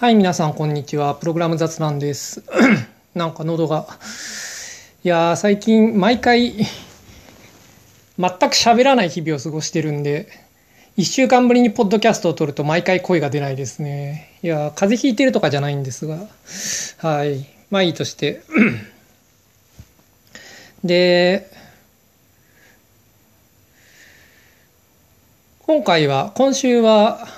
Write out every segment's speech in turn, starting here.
はい、皆さん、こんにちは。プログラム雑談です。なんか喉が。いや、最近、毎回、全く喋らない日々を過ごしてるんで、一週間ぶりにポッドキャストを撮ると毎回声が出ないですね。いや、風邪ひいてるとかじゃないんですが。はい。まあいいとして。で、今回は、今週は、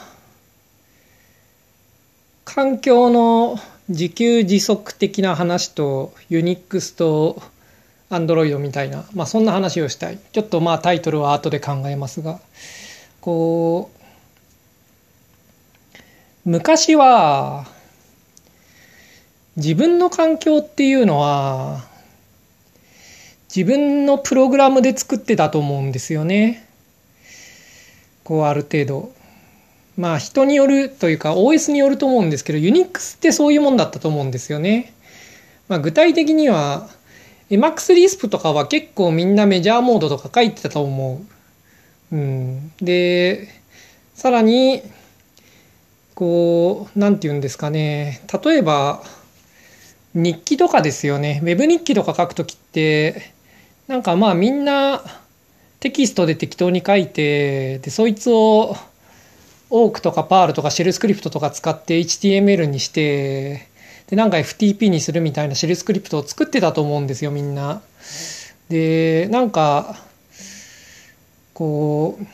環境の自給自足的な話とユニックスとアンドロイドみたいな、まあ、そんな話をしたい。ちょっとまあタイトルは後で考えますがこう昔は自分の環境っていうのは自分のプログラムで作ってたと思うんですよね。こうある程度。まあ人によるというか OS によると思うんですけど Unix ってそういうもんだったと思うんですよね。まあ、具体的には Emacs Lisp とかは結構みんなメジャーモードとか書いてたと思う。うん、でさらにこう何て言うんですかね例えば日記とかですよね Web 日記とか書く時ってなんかまあみんなテキストで適当に書いてでそいつをオークとかパールとかシェルスクリプトとか使って HTML にしてでなんか FTP にするみたいなシェルスクリプトを作ってたと思うんですよみんな。でなんかこう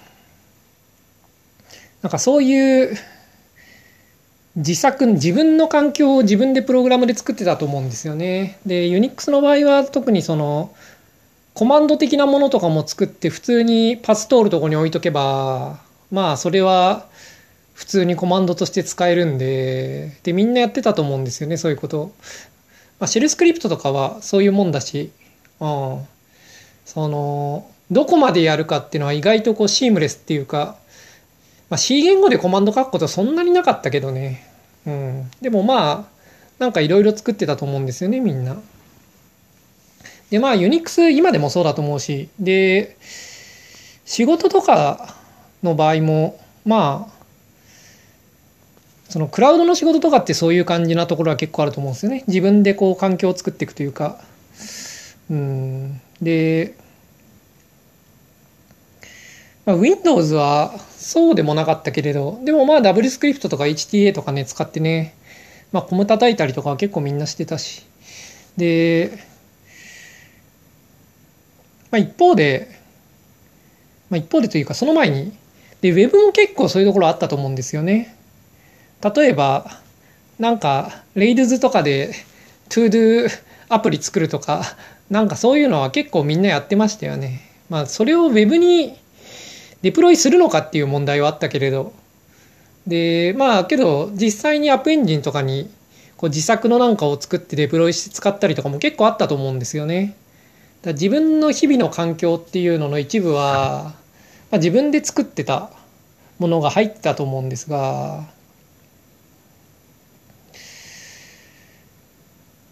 なんかそういう自作自分の環境を自分でプログラムで作ってたと思うんですよね。で Unix の場合は特にそのコマンド的なものとかも作って普通にパス通るとこに置いとけばまあそれは普通にコマンドとして使えるんででみんなやってたと思うんですよねそういうこと。まあ、シェルスクリプトとかはそういうもんだし、うん、そのどこまでやるかっていうのは意外とこうシームレスっていうか、まあ、C 言語でコマンド書くことはそんなになかったけどね、うん、でもまあなんかいろいろ作ってたと思うんですよねみんな。でまあ Unix 今でもそうだと思うしで仕事とかの場合もまあそのクラウドの仕事とかってそういう感じなところは結構あると思うんですよね。自分でこう環境を作っていくというか。うん。で、まあ、Windows はそうでもなかったけれどでもまあ W スクリプトとか HTA とかね使ってねまあコム叩いたりとかは結構みんなしてたし。で、まあ、一方でまあ、一方でというかその前にでウェブも結構そういうところあったと思うんですよね。例えばなんか Rails とかで ToDo アプリ作るとかなんかそういうのは結構みんなやってましたよね。まあそれを Web にデプロイするのかっていう問題はあったけれどでまあけど実際にアップエンジンとかにこう自作のなんかを作ってデプロイして使ったりとかも結構あったと思うんですよね。だ自分の日々の環境っていうのの一部は、まあ、自分で作ってたものが入ってたと思うんですが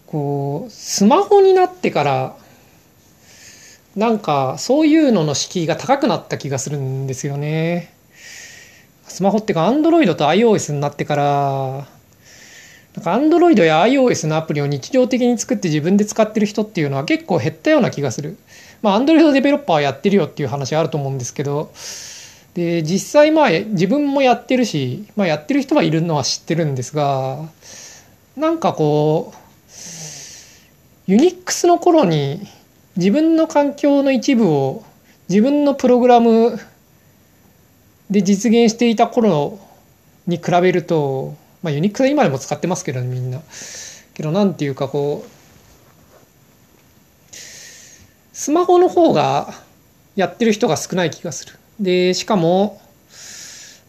こうスマホになってからなんかそういうのの敷居が高くなった気がするんですよね。スマホっていうか Android と iOS になってからなんか Android や iOS のアプリを日常的に作って自分で使ってる人っていうのは結構減ったような気がする。まあ Android デベロッパーやってるよっていう話あると思うんですけど、で、実際まあ自分もやってるし、まあやってる人はいるのは知ってるんですが、なんかこう、Unix の頃に自分の環境の一部を自分のプログラムで実現していた頃に比べると、まあ、ユニックスは今でも使ってますけどみんな。けどなんていうかこうスマホの方がやってる人が少ない気がする。でしかも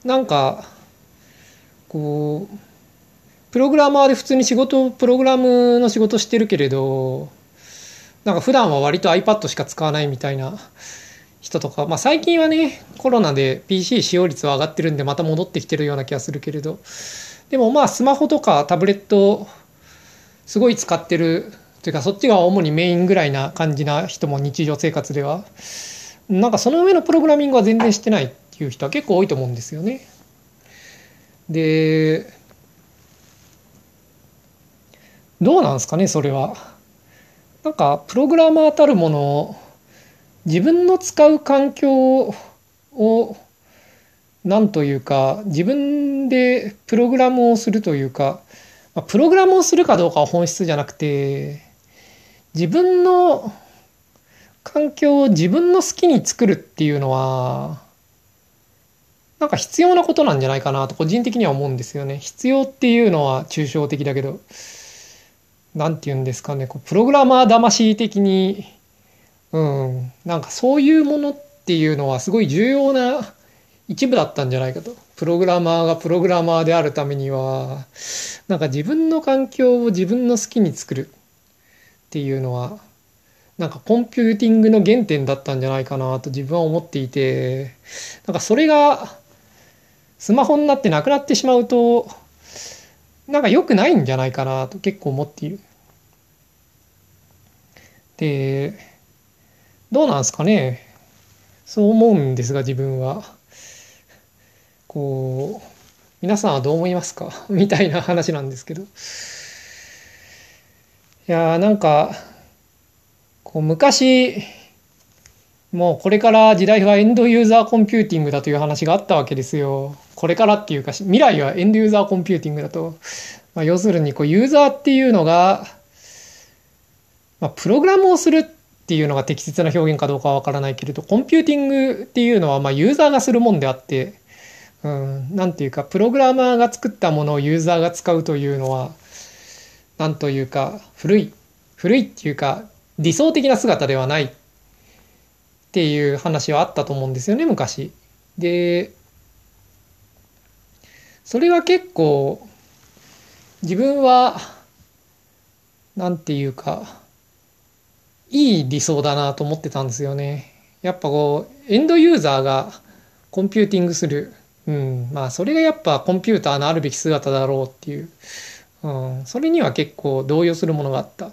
なんかこうプログラマーで普通に仕事プログラムの仕事してるけれどなんか普段は割と iPad しか使わないみたいな人とか、まあ、最近はねコロナで PC 使用率は上がってるんでまた戻ってきてるような気がするけれどでもまあスマホとかタブレットすごい使ってるというかそっちが主にメインぐらいな感じな人も日常生活ではなんかその上のプログラミングは全然してないっていう人は結構多いと思うんですよね。でどうなんですかね、それは。なんか、プログラマーたるものを、自分の使う環境を、なんというか、自分でプログラムをするというか、ま、プログラムをするかどうかは本質じゃなくて、自分の環境を自分の好きに作るっていうのは、なんか必要なことなんじゃないかなと個人的には思うんですよね。必要っていうのは抽象的だけど、なんて言うんですかね、こうプログラマー魂的に、うん、なんかそういうものっていうのはすごい重要な一部だったんじゃないかと。プログラマーがプログラマーであるためには、なんか自分の環境を自分の好きに作るっていうのは、なんかコンピューティングの原点だったんじゃないかなと自分は思っていて、なんかそれがスマホになってなくなってしまうと、なんか良くないんじゃないかなと結構思っている。で、どうなんですかね。そう思うんですが、自分は。こう、皆さんはどう思いますか？みたいな話なんですけど。いやーなんか、こう昔、もうこれから時代はエンドユーザーコンピューティングだという話があったわけですよ。これからっていうか、未来はエンドユーザーコンピューティングだと。まあ、要するに、こう、ユーザーっていうのが、まあ、プログラムをするっていうのが適切な表現かどうかはわからないけれど、コンピューティングっていうのは、まあ、ユーザーがするもんであって、うん、ていうか、プログラマーが作ったものをユーザーが使うというのは、なんというか、古い。古いっていうか、理想的な姿ではないっていう話はあったと思うんですよね、昔。で、それは結構、自分は、なんていうか、いい理想だなと思ってたんですよね。やっぱこう、エンドユーザーがコンピューティングする。うん。まあ、それがやっぱコンピューターのあるべき姿だろうっていう。うん。それには結構動揺するものがあった。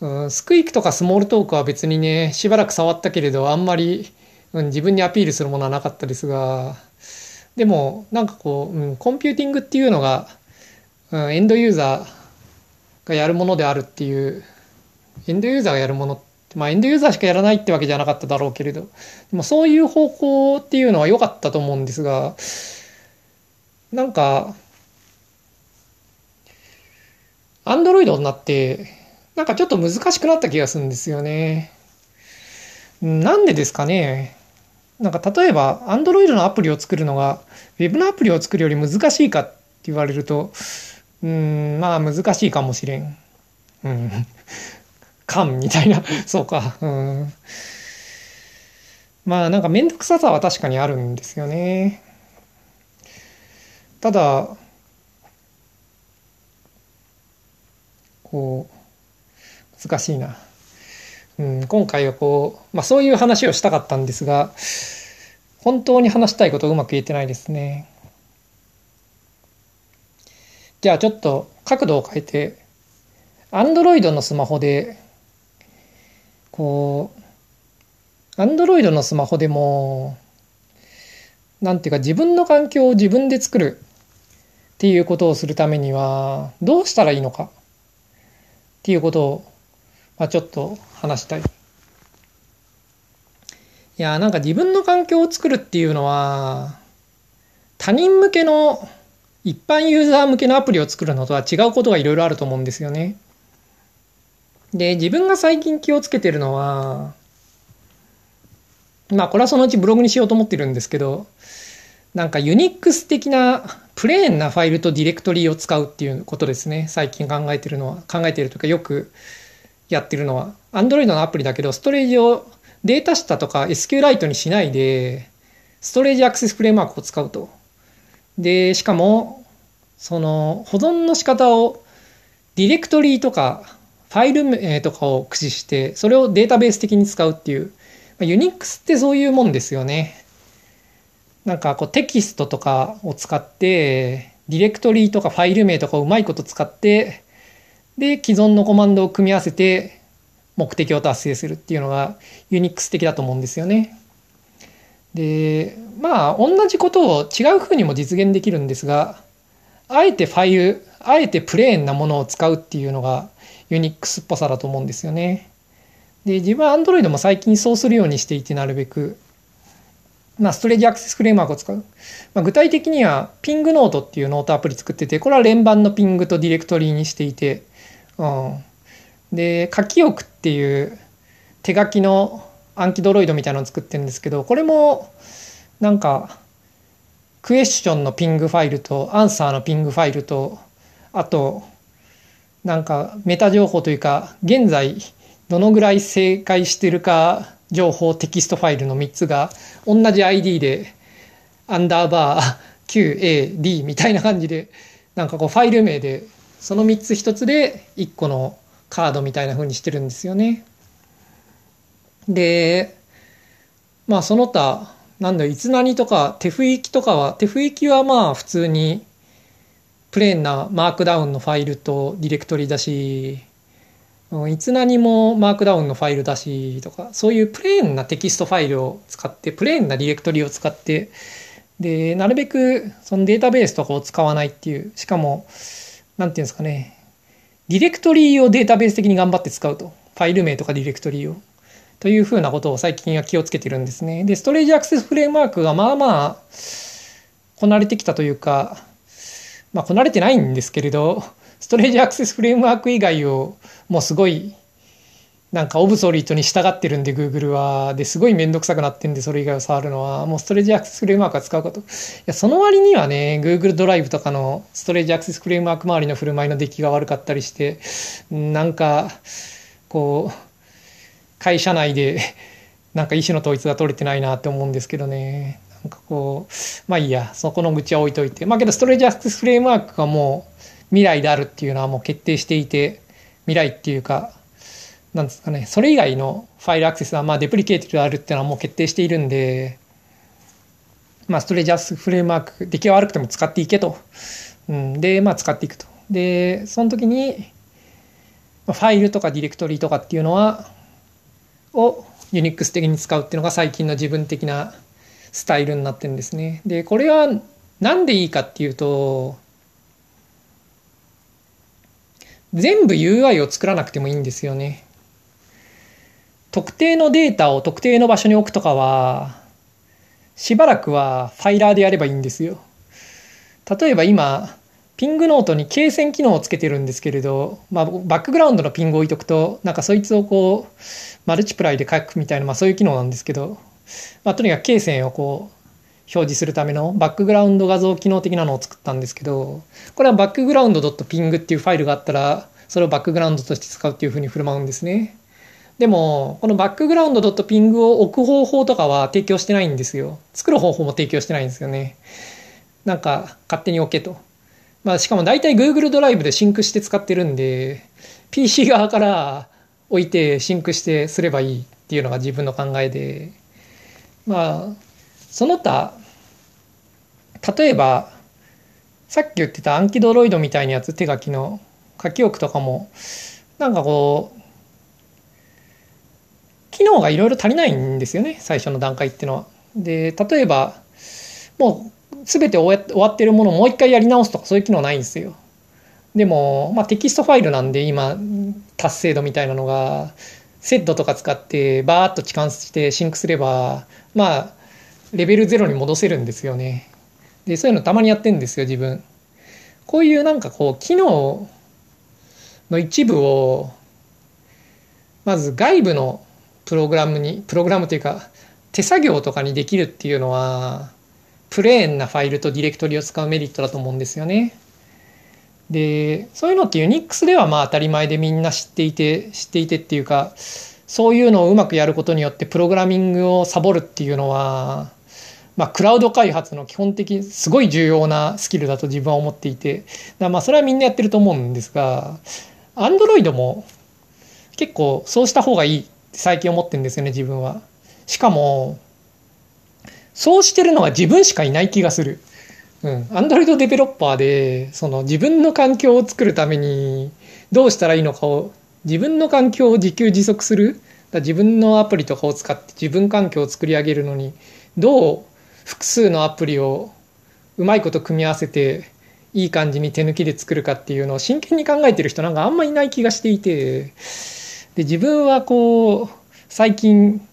うん、 Squeak とか Smalltalk は別にね、しばらく触ったけれど、あんまり、うん、自分にアピールするものはなかったですが、でも、なんかこう、うん、コンピューティングっていうのが、うん、エンドユーザーがやるものであるっていう、エンドユーザーがやるものまあ、エンドユーザーしかやらないってわけじゃなかっただろうけれど、でもそういう方向っていうのは良かったと思うんですが、なんか、アンドロイドになって、なんかちょっと難しくなった気がするんですよね。なんでですかね。なんか例えば、Android のアプリを作るのが、Web のアプリを作るより難しいかって言われると、うん、まあ難しいかもしれん。うん。感みたいな。そうか。うん。まあなんかめんどくささは確かにあるんですよね。ただ、こう、難しいな。うん、今回はこう、まあそういう話をしたかったんですが、本当に話したいことうまく言えてないですね。じゃあちょっと角度を変えて、Android のスマホで、こう、Android のスマホでも、なんていうか自分の環境を自分で作るっていうことをするためには、どうしたらいいのかっていうことをまあ、ちょっと話したい。いや、なんか自分の環境を作るっていうのは、他人向けの、一般ユーザー向けのアプリを作るのとは違うことがいろいろあると思うんですよね。で、自分が最近気をつけてるのは、まあこれはそのうちブログにしようと思ってるんですけど、なんかユニックス的なプレーンなファイルとディレクトリーを使うっていうことですね。最近考えてるのは、考えてるというかよくやってるのは、Android のアプリだけど、ストレージをデータ下とか SQLite にしないで、ストレージアクセスフレームワークを使うと。で、しかも、その保存の仕方をディレクトリとかファイル名とかを駆使して、それをデータベース的に使うっていう。ユニックスってそういうもんですよね。なんかこうテキストとかを使って、ディレクトリとかファイル名とかをうまいこと使って、で、既存のコマンドを組み合わせて目的を達成するっていうのが Unix 的だと思うんですよね。で、まあ、同じことを違う風にも実現できるんですが、あえてファイル、あえてプレーンなものを使うっていうのが Unix っぽさだと思うんですよね。で、自分は Android も最近そうするようにしていて、なるべく。まあ、 Storage Access Framework を使う。まあ、具体的には、 PngNote っていうノートアプリ作ってて、これは連番の PNG とディレクトリにしていて、うん。で、書き置くっていう手書きの AnkiDroid みたいなのを作ってるんですけど、これも、なんか、クエスチョンの PNG ファイルと、アンサーの PNG ファイルと、あと、なんか、メタ情報というか、現在、どのぐらい正解してるか情報テキストファイルの3つが同じ ID でアンダーバー QAD みたいな感じでなんかこうファイル名でその3つ1つで1個のカードみたいな風にしてるんですよね。でまあその他なんだいつ何とか TeFWiki とかは TeFWiki はまあ普通にプレーンな Markdown のファイルとディレクトリだしいつ何も Markdown のファイルだしとか、そういうプレーンなテキストファイルを使って、プレーンなディレクトリを使って、で、なるべくそのデータベースとかを使わないっていう、しかも、何て言うんですかね、ディレクトリーをデータベース的に頑張って使うと。ファイル名とかディレクトリーを。というふうなことを最近は気をつけてるんですね。で、ストレージアクセスフレームワークがまあまあ、こなれてきたというか、まあこなれてないんですけれど、ストレージアクセスフレームワーク以外をもうすごいなんかオブソリートに従ってるんで Google は。ですごいめんどくさくなってんでそれ以外を触るのは。もうストレージアクセスフレームワークは使うかといやその割にはね Google ドライブとかのストレージアクセスフレームワーク周りの振る舞いの出来が悪かったりしてなんかこう会社内でなんか意思の統一が取れてないなって思うんですけどね。なんかこうまあいいやそこの愚痴は置いといて。まあけどストレージアクセスフレームワークがもう未来であるっていうのはもう決定していて、未来っていうか、なんですかね、それ以外のファイルアクセスはまあデプリケートであるっていうのはもう決定しているんで、まあストレージアスフレームワーク、出来が悪くても使っていけと。うん、で、まあ使っていくと。で、その時に、ファイルとかディレクトリとかっていうのは、をユニックス的に使うっていうのが最近の自分的なスタイルになってるんですね。で、これはなんでいいかっていうと、全部 UI を作らなくてもいいんですよね。特定のデータを特定の場所に置くとかは、しばらくはファイラーでやればいいんですよ。例えば今、ピングノートに継線機能をつけてるんですけれど、まあ、バックグラウンドのピングを置いとくと、なんかそいつをこう、マルチプライで書くみたいな、まあそういう機能なんですけど、まあとにかく経線をこう、表示するためのバックグラウンド画像機能的なのを作ったんですけど、これはバックグラウンド .ping っていうファイルがあったら、それをバックグラウンドとして使うっていうふうに振る舞うんですね。でも、このバックグラウンド .ping を置く方法とかは提供してないんですよ。作る方法も提供してないんですよね。なんか、勝手に置けと。まあ、しかも大体 Google ドライブでシンクして使ってるんで、PC 側から置いてシンクしてすればいいっていうのが自分の考えで、まあ、その他、例えば、さっき言ってたアンキドロイドみたいなやつ、手書きの書き置くとかも、なんかこう、機能がいろいろ足りないんですよね、最初の段階っていうのは。で、例えば、もう全て終わってるものをもう一回やり直すとかそういう機能ないんですよ。でも、まあ、テキストファイルなんで今、達成度みたいなのが、 sed とか使ってバーッと置換して sync すれば、まあ、レベル0に戻せるんですよね。で、そういうのたまにやってんですよ、自分。こういうなんかこう、機能の一部を、まず外部のプログラムに、プログラムというか、手作業とかにできるっていうのは、プレーンなファイルとディレクトリを使うメリットだと思うんですよね。で、そういうのって Unix ではまあ当たり前でみんな知っていて、知っていてっていうか、そういうのをうまくやることによってプログラミングをサボるっていうのは、まあ、クラウド開発の基本的すごい重要なスキルだと自分は思っていてまあそれはみんなやってると思うんですがアンドロイドも結構そうした方がいい最近思ってんですよね自分は。しかもそうしてるのは自分しかいない気がする。うん。アンドロイドデベロッパーでその自分の環境を作るためにどうしたらいいのかを自分の環境を自給自足するだ自分のアプリとかを使って自分環境を作り上げるのにどう複数のアプリをうまいこと組み合わせていい感じに手抜きで作るかっていうのを真剣に考えてる人なんかあんまいない気がしていてで自分はこう最近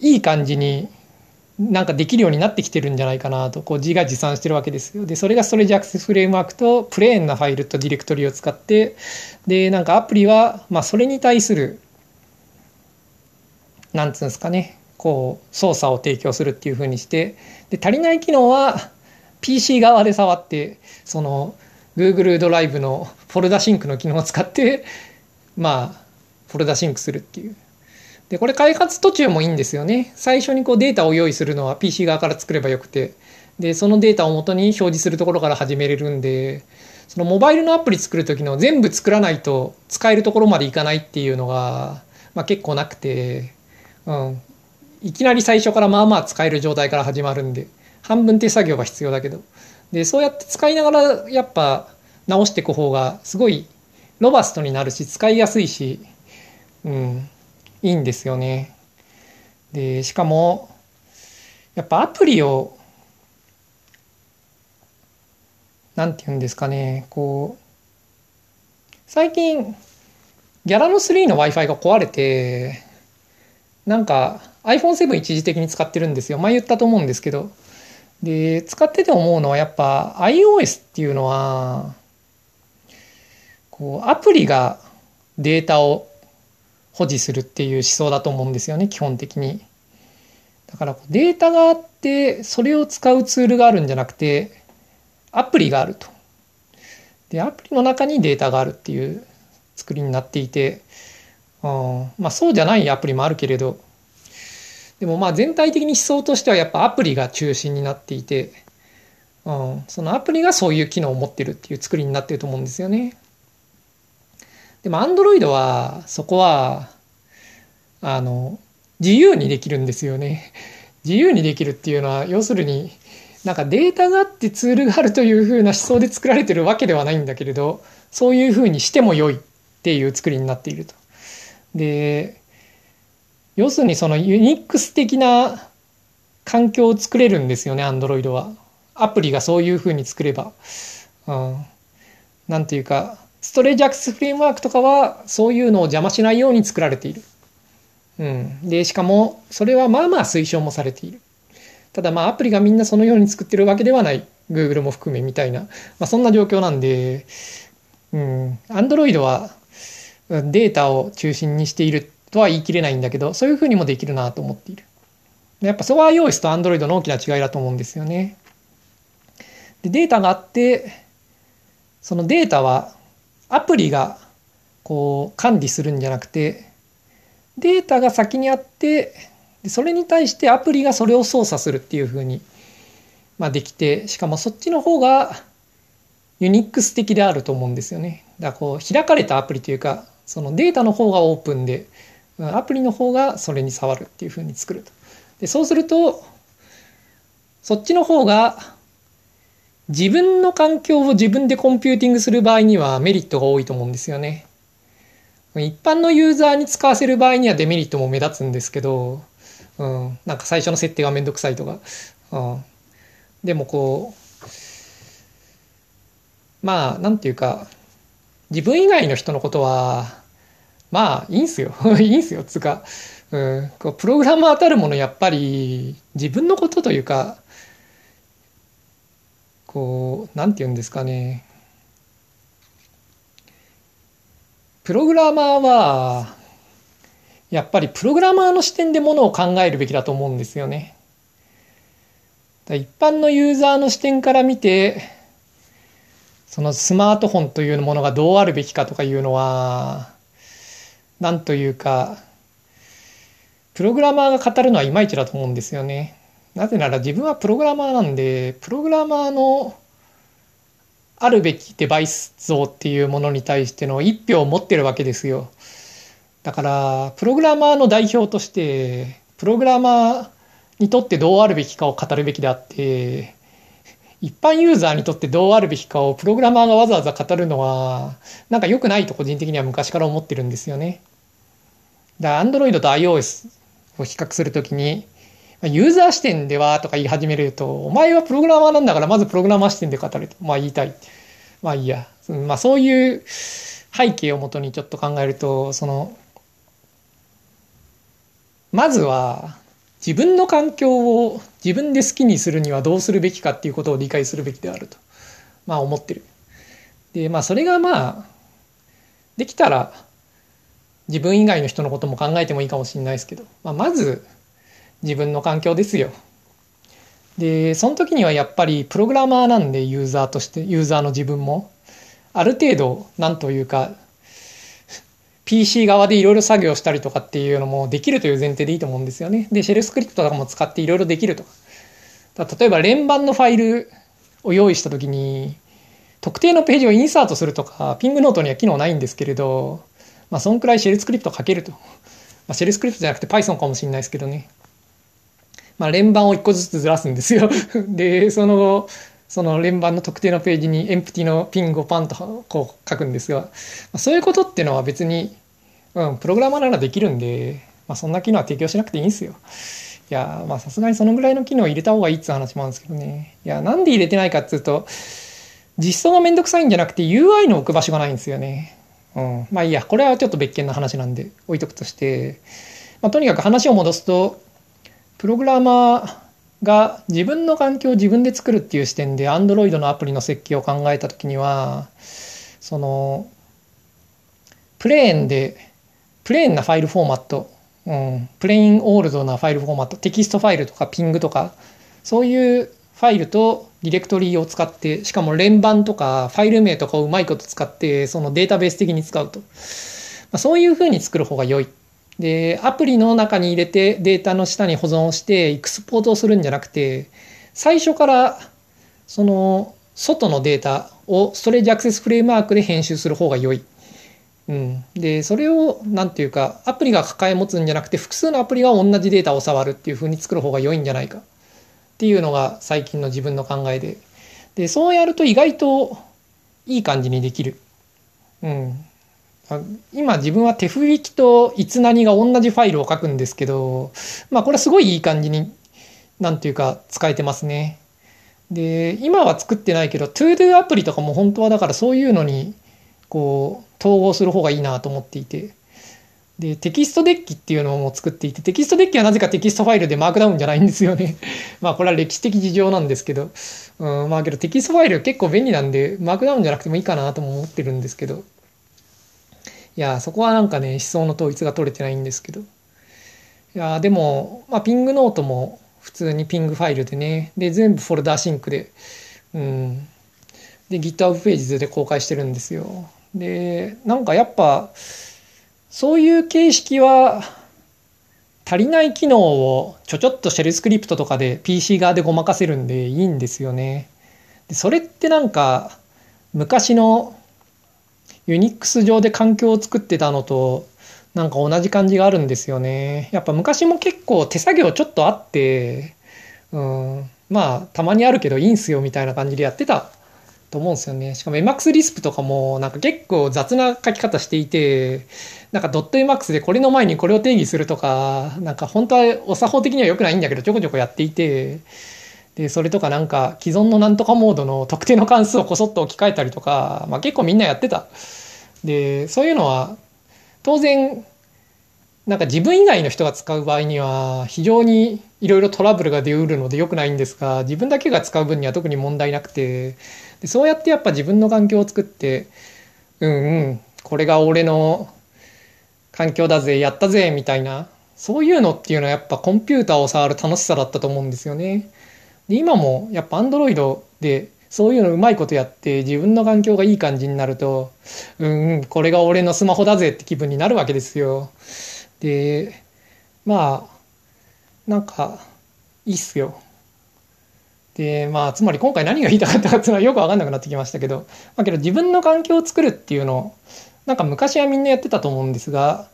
いい感じになんかできるようになってきてるんじゃないかなとこう自画自賛してるわけですよ。でそれがストレージアクセスフレームワークとプレーンなファイルとディレクトリを使ってでなんかアプリはまあそれに対するなんつうんですかねこう操作を提供するっていうふうにしてで足りない機能は PC 側で触ってその Google ドライブのフォルダシンクの機能を使ってまあフォルダシンクするっていう。でこれ開発途中もいいんですよね。最初にこうデータを用意するのは PC 側から作ればよくて。でそのデータを元に表示するところから始めれるんでそのモバイルのアプリ作る時の全部作らないと使えるところまでいかないっていうのが、まあ、結構なくて、うん、いきなり最初からまあまあ使える状態から始まるんで半分手作業が必要だけど。でそうやって使いながらやっぱ直していく方がすごいロバストになるし使いやすいし、うん、いいんですよね。で、しかも、やっぱアプリを、なんて言うんですかね、こう、最近、ギャラの3の Wi-Fi が壊れて、なんか iPhone7 一時的に使ってるんですよ。前言ったと思うんですけど。で、使ってて思うのはやっぱ iOS っていうのは、こう、アプリがデータを保持するっていう思想だと思うんですよね基本的に。だからデータがあってそれを使うツールがあるんじゃなくてアプリがあると。でアプリの中にデータがあるっていう作りになっていて、うん、まあそうじゃないアプリもあるけれどでもまあ全体的に思想としてはやっぱアプリが中心になっていて、うん、そのアプリがそういう機能を持ってるっていう作りになってると思うんですよね。でも Android はそこはあの自由にできるんですよね。自由にできるっていうのは要するになんかデータがあってツールがあるというふうな思想で作られてるわけではないんだけれどそういうふうにしても良いっていう作りになっていると。で要するにそのユニックス的な環境を作れるんですよねアンドロイドは。アプリがそういうふうに作れば。うん、なんていうかストレージアクセスフレームワークとかはそういうのを邪魔しないように作られている。うん。で、しかもそれはまあまあ推奨もされている。ただまあアプリがみんなそのように作ってるわけではない。Google も含めみたいな。まあそんな状況なんで、うん。Android はデータを中心にしているとは言い切れないんだけど、そういうふうにもできるなと思っている。やっぱそこは iOS と Android の大きな違いだと思うんですよね。で、データがあって、そのデータはアプリがこう管理するんじゃなくてデータが先にあってそれに対してアプリがそれを操作するっていうふうに、まあ、できてしかもそっちの方がユニックス的であると思うんですよね。だからこう開かれたアプリというかそのデータの方がオープンでアプリの方がそれに触るっていうふうに作ると。でそうするとそっちの方が自分の環境を自分でコンピューティングする場合にはメリットが多いと思うんですよね。一般のユーザーに使わせる場合にはデメリットも目立つんですけど、うん、なんか最初の設定がめんどくさいとか、うん、でもこうまあなんていうか自分以外の人のことはまあいいんすよ。いいんすよ。つうか、うん、こうプログラマーたるものやっぱり自分のことというかこう、なんて言うんですかね。プログラマーは、やっぱりプログラマーの視点でものを考えるべきだと思うんですよね。一般のユーザーの視点から見て、そのスマートフォンというものがどうあるべきかとかいうのは、なんというか、プログラマーが語るのはいまいちだと思うんですよね。なぜなら自分はプログラマーなんで、プログラマーのあるべきデバイス像っていうものに対しての一票を持ってるわけですよ。だから、プログラマーの代表として、プログラマーにとってどうあるべきかを語るべきであって、一般ユーザーにとってどうあるべきかをプログラマーがわざわざ語るのは、なんか良くないと個人的には昔から思ってるんですよね。だから、Android と iOS を比較するときに、ユーザー視点ではとか言い始めると、お前はプログラマーなんだから、まずプログラマー視点で語れと。まあ言いたい。まあいいや。まあそういう背景をもとにちょっと考えると、その、まずは、自分の環境を自分で好きにするにはどうするべきかっていうことを理解するべきであると、まあ思ってる。で、まあそれがまあ、できたら自分以外の人のことも考えてもいいかもしれないですけど、まあ、まず自分の環境ですよ。で、その時にはやっぱりプログラマーなんでユーザーとして、ユーザーの自分も、ある程度、なんというか、PC 側でいろいろ作業したりとかっていうのもできるという前提でいいと思うんですよね。で、シェルスクリプトとかも使っていろいろできるとか。例えば連番のファイルを用意したときに、特定のページをインサートするとか、ピングノートには機能ないんですけれど、まあ、そんくらいシェルスクリプト書けると。まあ、シェルスクリプトじゃなくて Python かもしれないですけどね。まあ、連番を一個ずつずらすんですよ で、その後、その連番の特定のページにエンプティのピンをパンとこう書くんですが、そういうことっていうのは別に、うん、プログラマーならできるんで、まあ、そんな機能は提供しなくていいんですよ。いや、まあさすがにそのぐらいの機能を入れた方がいいって話もあるんですけどね。いや、なんで入れてないかっていうと、実装がめんどくさいんじゃなくて UI の置く場所がないんですよね。うん。まあいいや、これはちょっと別件の話なんで置いとくとして、まあ、とにかく話を戻すと、プログラマーが自分の環境を自分で作るっていう視点で Android のアプリの設計を考えた時にはそのプレーンでプレーンなファイルフォーマット、うん、 plain old なファイルフォーマットテキストファイルとか PNG とかそういうファイルとディレクトリを使ってしかも連番とかファイル名とかをうまいこと使ってそのデータベース的に使うと、まあ、そういうふうに作る方が良い。で、アプリの中に入れてデータの下に保存をしてエクスポートをするんじゃなくて、最初からその外のデータを Storage Access Framework で編集する方が良い。うん。で、それを、なんていうか、アプリが抱え持つんじゃなくて、複数のアプリが同じデータを触るっていう風に作る方が良いんじゃないか。っていうのが最近の自分の考えで。で、そうやると意外といい感じにできる。うん。今自分は手吹きといつ何が同じファイルを書くんですけど、まあこれはすごいいい感じに、なんていうか使えてますね。で、今は作ってないけど、ToDo アプリとかも本当はだからそういうのに、こう、統合する方がいいなと思っていて。で、 TextDeck っていうのも作っていて、 TextDeck はなぜかテキストファイルで Markdown じゃないんですよね。まあこれは歴史的事情なんですけど、うん、まあけどテキストファイル結構便利なんで、 Markdown じゃなくてもいいかなとも思ってるんですけど、いや、そこはなんかね、思想の統一が取れてないんですけど。いや、でも、まあ、 PngNote も普通に PNG ファイルでね、で、全部 FolderSync で、うん。で、GitHub ページで公開してるんですよ。で、なんかやっぱ、そういう形式は、足りない機能をちょちょっとシェルスクリプトとかで PC 側でごまかせるんでいいんですよね。でそれってなんか昔のユニックス上で環境を作ってたのとなんか同じ感じがあるんですよね。やっぱ昔も結構手作業ちょっとあって、うん、まあたまにあるけどいいんすよみたいな感じでやってたと思うんですよね。しかも Emacs リスプとかもなんか結構雑な書き方していて、なんか Emacs でこれの前にこれを定義するとか、なんか本当はお作法的には良くないんだけどちょこちょこやっていて、で、それとかなんか既存のなんとかモードの特定の関数をこそっと置き換えたりとか、まあ結構みんなやってた。で、そういうのは当然、なんか自分以外の人が使う場合には非常にいろいろトラブルが出うるので良くないんですが、自分だけが使う分には特に問題なくて、でそうやってやっぱ自分の環境を作って、うんうん、これが俺の環境だぜ、やったぜ、みたいな、そういうのっていうのはやっぱコンピューターを触る楽しさだったと思うんですよね。で今もやっぱ Android でそういうのうまいことやって自分の環境がいい感じになると、うん、これが俺のスマホだぜって気分になるわけですよ。で、まあ、なんか、いいっすよ。で、まあ、つまり今回何が言いたかったかっていうのはよくわかんなくなってきましたけど、まあけど自分の環境を作るっていうの、なんか昔はみんなやってたと思うんですが、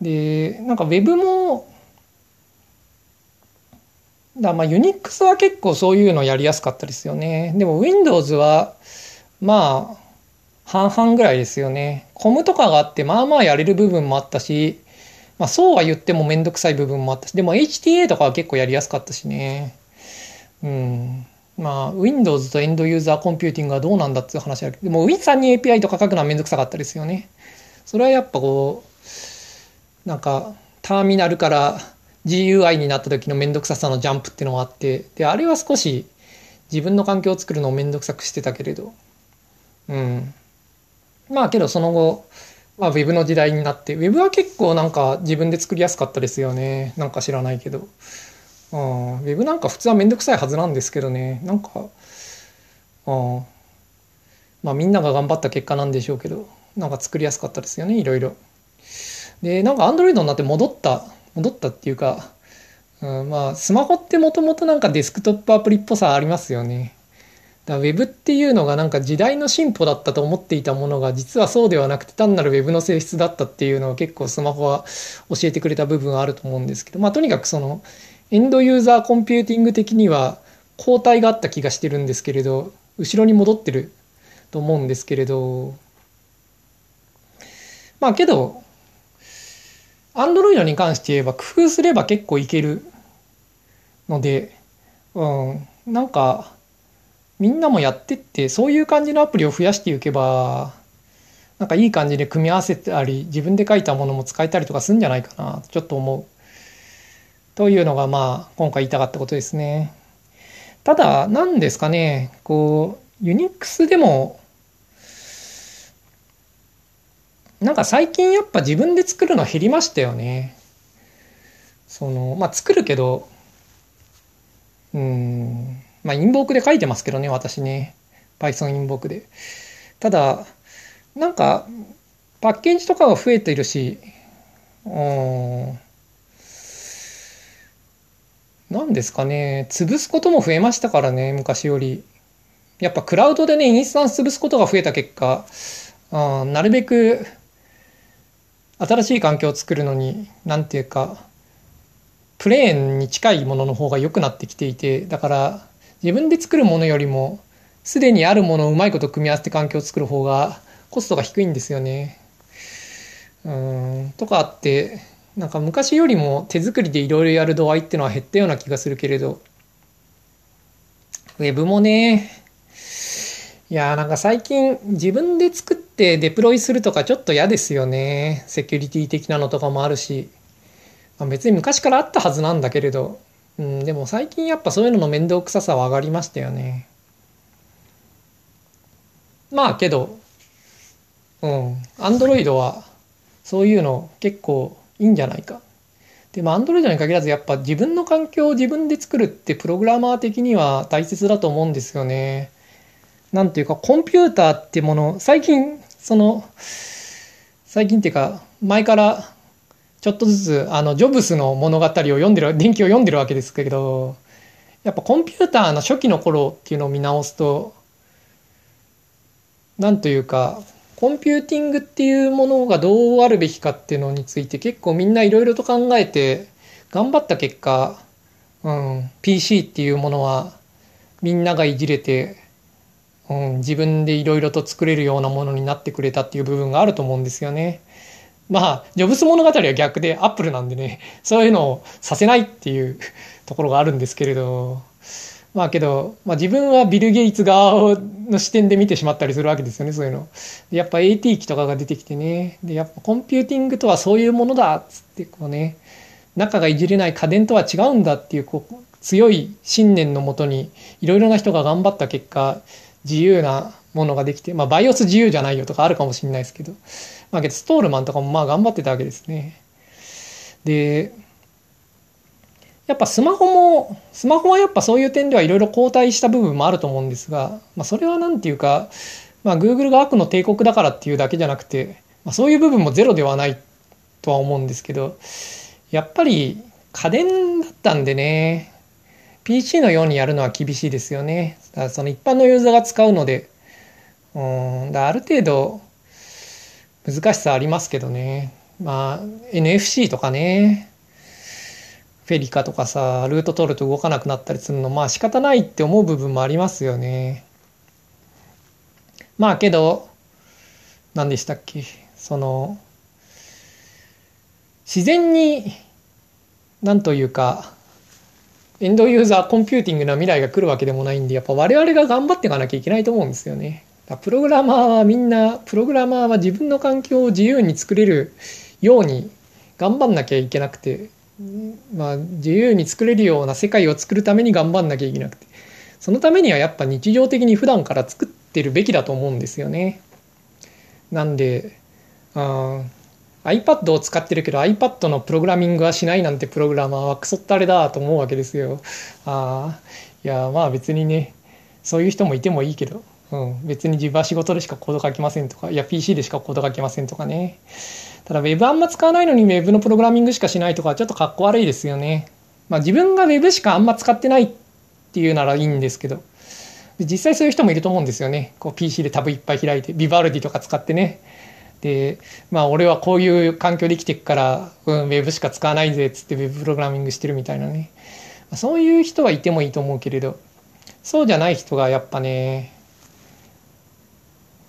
で、なんか Web もだまあユニックスは結構そういうのやりやすかったですよね。でも Windows はまあ半々ぐらいですよね。コムとかがあってまあまあやれる部分もあったし、まあそうは言ってもめんどくさい部分もあったし、でも HTA とかは結構やりやすかったしね。うん。まあ Windows とエンドユーザーコンピューティングはどうなんだっていう話だけど、でも Win さんに API とか書くのはめんどくさかったですよね。それはやっぱこう、なんかターミナルから GUI になった時のめんどくささのジャンプっていうのがあって、で、あれは少し自分の環境を作るのをめんどくさくしてたけれど、うん。まあけどその後、まあ、ウェブの時代になって、ウェブは結構なんか自分で作りやすかったですよね。なんか知らないけど。うん、ウェブなんか普通はめんどくさいはずなんですけどね。なんか、うん、まあみんなが頑張った結果なんでしょうけど、なんか作りやすかったですよね、いろいろ。で、なんか Android になって戻った、戻ったっていうか、うん、まあスマホってもともとなんかデスクトップアプリっぽさありますよね。だウェブっていうのがなんか時代の進歩だったと思っていたものが実はそうではなくて単なるウェブの性質だったっていうのを結構スマホは教えてくれた部分はあると思うんですけどまあとにかくそのエンドユーザーコンピューティング的には交代があった気がしてるんですけれど後ろに戻ってると思うんですけれどまあけどアンドロイドに関して言えば工夫すれば結構いけるのでうんなんかみんなもやってってそういう感じのアプリを増やしていけばなんかいい感じで組み合わせたり自分で書いたものも使えたりとかするんじゃないかなちょっと思う。というのがまあ今回言いたかったことですね。ただ何ですかねこうユニックスでもなんか最近やっぱ自分で作るの減りましたよね。そのまあ作るけどうんまあ、インボークで書いてますけどね、私ね。Python インボークで。ただ、なんか、パッケージとかは増えているし、うん、なんですかね、潰すことも増えましたからね、昔より。やっぱクラウドでね、インスタンス潰すことが増えた結果、うん、なるべく新しい環境を作るのに、なんていうか、プレーンに近いものの方が良くなってきていて、だから、自分で作るものよりも、すでにあるものをうまいこと組み合わせて環境を作る方がコストが低いんですよね。うん、とかあって、なんか昔よりも手作りでいろいろやる度合いっていうのは減ったような気がするけれど、ウェブもね、いやーなんか最近自分で作ってデプロイするとかちょっと嫌ですよね。セキュリティ的なのとかもあるし。まあ、別に昔からあったはずなんだけれど、うん、でも最近やっぱそういうのの面倒くささは上がりましたよね。まあけど、うん、アンドロイドはそういうの結構いいんじゃないか。でもアンドロイドに限らずやっぱ自分の環境を自分で作るってプログラマー的には大切だと思うんですよね。なんていうかコンピューターってもの、最近その、最近っていうか前からちょっとずつあのジョブスの物語を読んでる電気を読んでるわけですけどやっぱコンピューターの初期の頃っていうのを見直すとなんというかコンピューティングっていうものがどうあるべきかっていうのについて結構みんないろいろと考えて頑張った結果、うん、PC っていうものはみんながいじれて、うん、自分でいろいろと作れるようなものになってくれたっていう部分があると思うんですよね。まあ、ジョブス物語は逆でアップルなんでね、そういうのをさせないっていうところがあるんですけれど、まあけど、まあ自分はビル・ゲイツ側の視点で見てしまったりするわけですよね、そういうの。でやっぱ AT 機とかが出てきてね、で、やっぱコンピューティングとはそういうものだっつってこうね、中がいじれない家電とは違うんだっていうこう強い信念のもとにいろいろな人が頑張った結果、自由なものができて、まあバイオス自由じゃないよとかあるかもしれないですけど、まあけどストールマンとかもまあ頑張ってたわけですね。で、やっぱスマホも、スマホはやっぱそういう点ではいろいろ後退した部分もあると思うんですが、まあそれはなんていうか、まあ Google が悪の帝国だからっていうだけじゃなくて、まあ、そういう部分もゼロではないとは思うんですけど、やっぱり家電だったんでね、PC のようにやるのは厳しいですよね。だその一般のユーザーが使うので、うん、だある程度難しさありますけどね。まあ、NFC とかね、フェリカとかさ、ルート取ると動かなくなったりするの、まあ仕方ないって思う部分もありますよね。まあけど、何でしたっけ、その、自然になんというかエンドユーザーコンピューティングな未来が来るわけでもないんでやっぱ我々が頑張っていかなきゃいけないと思うんですよね。プログラマーはみんなプログラマーは自分の環境を自由に作れるように頑張んなきゃいけなくてまあ自由に作れるような世界を作るために頑張んなきゃいけなくてそのためにはやっぱ日常的に普段から作ってるべきだと思うんですよね。なんで、あ iPad を使ってるけど iPad のプログラミングはしないなんてプログラマーはクソったれだと思うわけですよ。ああ、いやまあ別にね、そういう人もいてもいいけど、うん、別に自分は仕事でしかコード書きませんとか、いや PC でしかコード書きませんとかね。ただ Web あんま使わないのに Web のプログラミングしかしないとかちょっとかっこ悪いですよね。まあ自分が Web しかあんま使ってないっていうならいいんですけど実際そういう人もいると思うんですよねこう PC でタブいっぱい開いてビバルディとか使ってねでまあ俺はこういう環境で生きていくから、うん、ウェブしか使わないぜっつってウェブプログラミングしてるみたいなねそういう人はいてもいいと思うけれどそうじゃない人がやっぱね、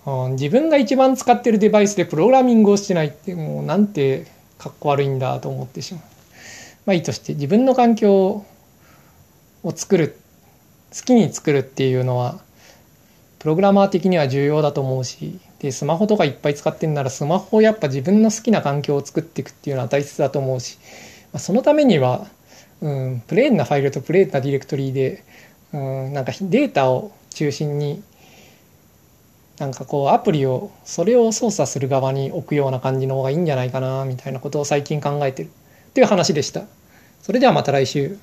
うん、自分が一番使ってるデバイスでプログラミングをしてないってもうなんてかっこ悪いんだと思ってしまう。まあいいとして自分の環境を作る好きに作るっていうのはプログラマー的には重要だと思うしでスマホとかいっぱい使ってんならスマホをやっぱ自分の好きな環境を作っていくっていうのは大切だと思うし、まあ、そのためには、うん、プレーンなファイルとプレーンなディレクトリで、うん、なんかデータを中心になんかこうアプリをそれを操作する側に置くような感じの方がいいんじゃないかなみたいなことを最近考えてるっていう話でした。それではまた来週。